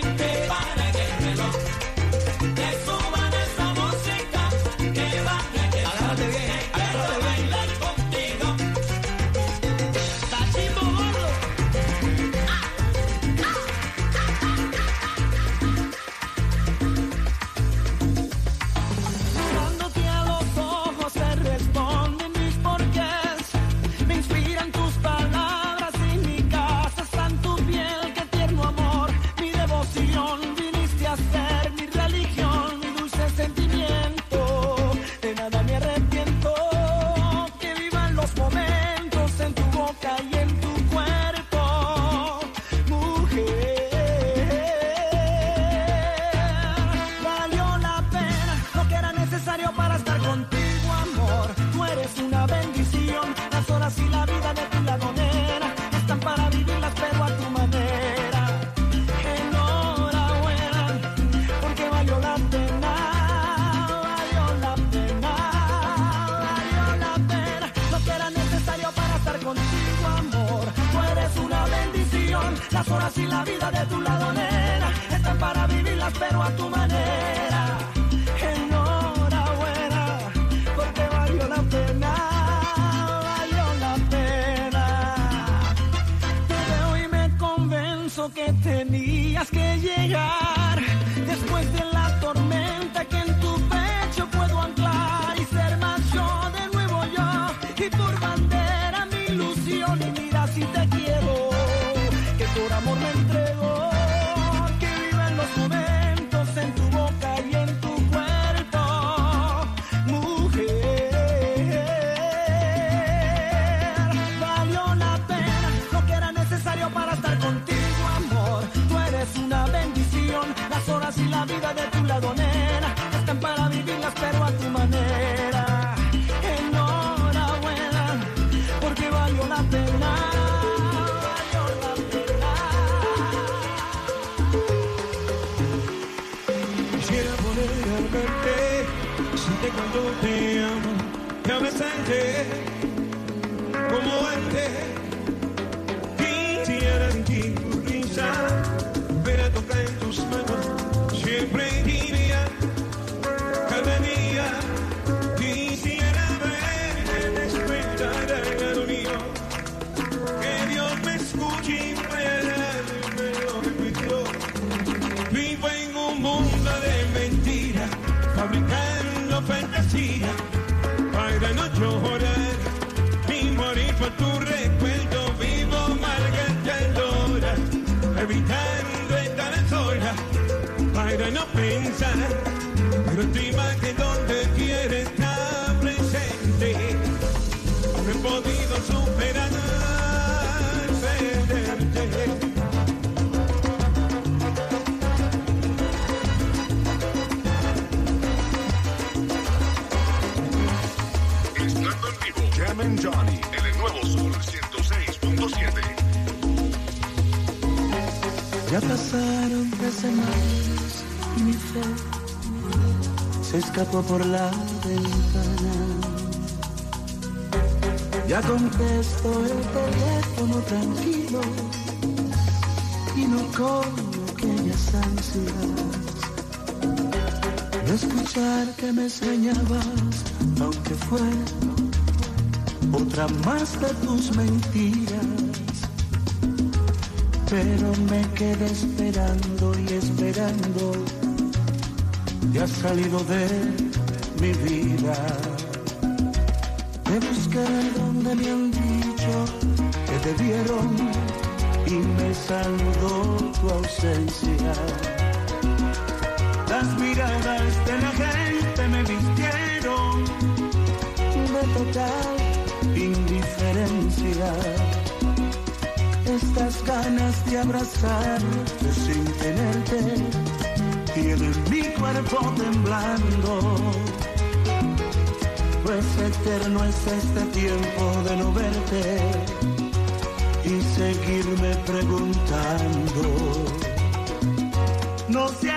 para pero a tu manera. Enhorabuena, porque valió la pena, valió la pena. Te veo y me convenzo que tenías que llegar después de la tormenta cuando te amo, me sente como antes. Quisiera sentir tu risa, ver a tocar en tus manos, semanas mi fe se escapó por la ventana. Ya contesto el teléfono tranquilo y no con aquellas ansias. De escuchar que me extrañabas, aunque fuera otra más de tus mentiras pero me quedé esperando y esperando. Y has salido de mi vida. Te busqué donde me han dicho que te vieron y me saludó tu ausencia. Las miradas de la gente me vistieron de total indiferencia estas ganas de abrazarte sin tenerte tienen mi cuerpo temblando. Pues eterno es este tiempo de no verte seguirme preguntando. No sé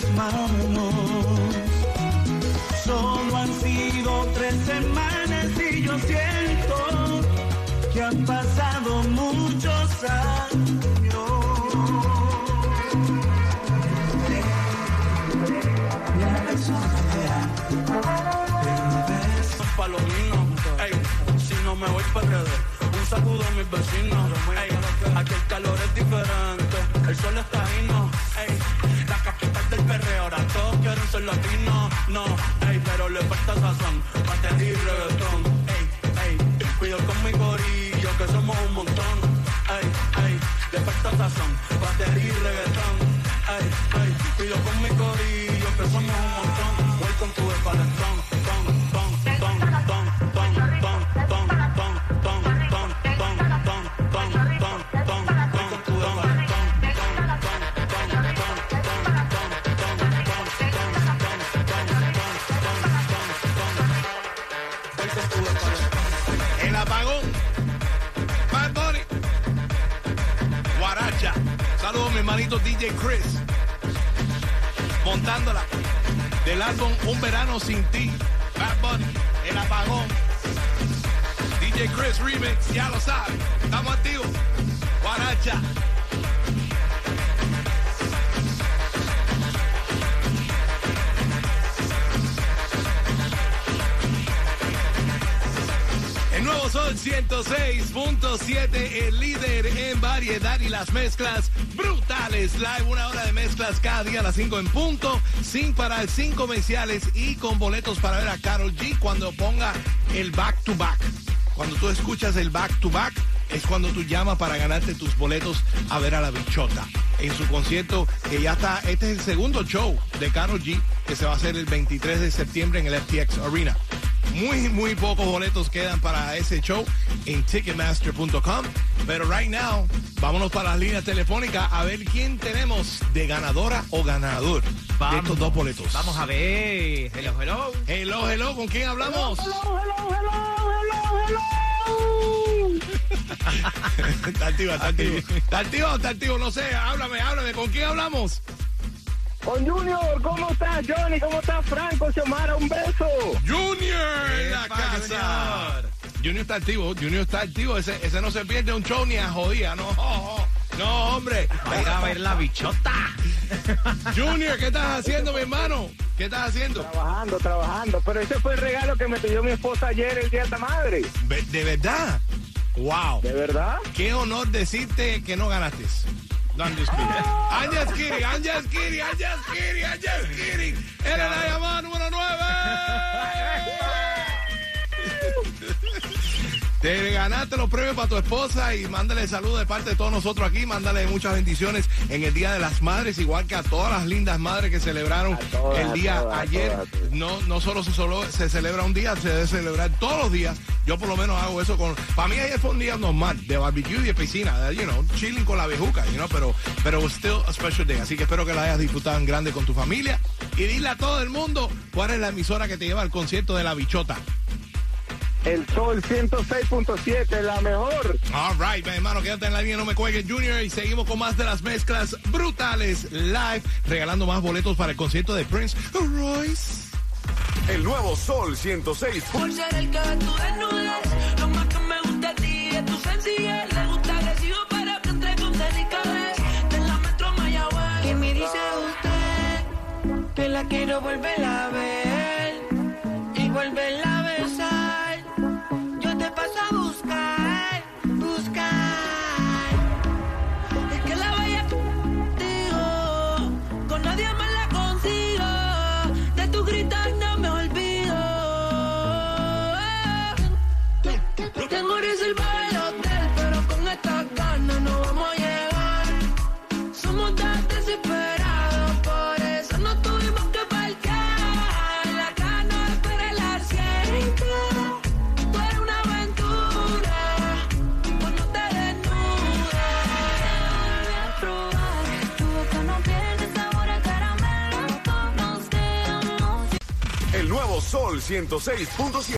mis manos. Solo han sido tres semanas y yo siento que han pasado muchos años. pa' los niños. Ey, si no me voy para un saludo a mis vecinos. Ey, aquí el calor es diferente, el sol está latinos. No, ey, pero le falta sazón, batería y reggaetón. Ey, ey, cuido con mi gorillo, que somos un montón. Ey, ey, le falta sazón, batería y reggaetón. Ey, ey, cuido con mi gorillo, que somos un montón. Welcome to el calentón, DJ Chris. Montándola. Del álbum Un Verano Sin Ti. Bad Bunny. El apagón. DJ Chris Remix. Ya lo saben. Estamos activos. Guaracha. El nuevo Sol 106.7, el líder en variedad y las mezclas brutales. Live, una hora de mezclas cada día a las 5 en punto, sin parar, sin comerciales y con boletos para ver a Carol G cuando ponga el back to back. Cuando tú escuchas el back to back, es cuando tú llamas para ganarte tus boletos a ver a la bichota. En su concierto, que ya está, este es el segundo show de Carol G, que se va a hacer el 23 de septiembre en el FTX Arena. Muy, muy pocos boletos quedan para ese show en Ticketmaster.com. Pero right now, vámonos para las líneas telefónicas a ver quién tenemos de ganadora o ganador de estos dos boletos. Vamos a ver. Hello, hello. Hello, hello, ¿con quién hablamos? está activo, está activo. Está activo, está activo, no sé, háblame, háblame, ¿con quién hablamos? Con Junior, ¿cómo estás, Johnny? ¿Cómo estás, Franco? Xiomara, un beso. Junior en la casa. Junior. está activo, Junior está activo, ese, ese no se pierde un show ni a jodía, no, oh, oh. no, hombre. Va a ir a ver la bichota. Junior, ¿qué estás haciendo, mi hermano? ¿Qué estás haciendo? Trabajando, trabajando. Pero ese fue el regalo que me pidió mi esposa ayer, el Día de la Madre. ¿De verdad? Wow. ¿De verdad? Qué honor decirte que no ganaste. I'm just kidding. I'm just kidding, I'm just kidding, I'm just kidding, I'm just kidding. Era la llamada número 9. Te ganaste los premios para tu esposa y mándale saludos de parte de todos nosotros aquí. Mándale muchas bendiciones en el Día de las Madres, igual que a todas las lindas madres que celebraron todas, el día todas, ayer. todas. No, no solo se, solo se celebra un día, se debe celebrar todos los días. Yo por lo menos hago eso con... Para mí ayer fue un día normal, de barbecue y de piscina, you know, chilling con la bejuca, you know, pero, pero still a special day. Así que espero que la hayas disfrutado en grande con tu familia. Y dile a todo el mundo cuál es la emisora que te lleva al concierto de la bichota. El Sol 106.7, la mejor. All right, mi hermano, quédate en la línea, no me cuelgues, Junior. Y seguimos con más de las mezclas brutales live, regalando más boletos para el concierto de Prince Royce. El nuevo Sol 106. Por ser el que tú desnudes, lo más que me gusta a ti es tu sencillez. Le gusta agresivo, pero que entre con delicadez. De la metro Mayagüez. Que me dice usted que la quiero volver a Sol 106.7.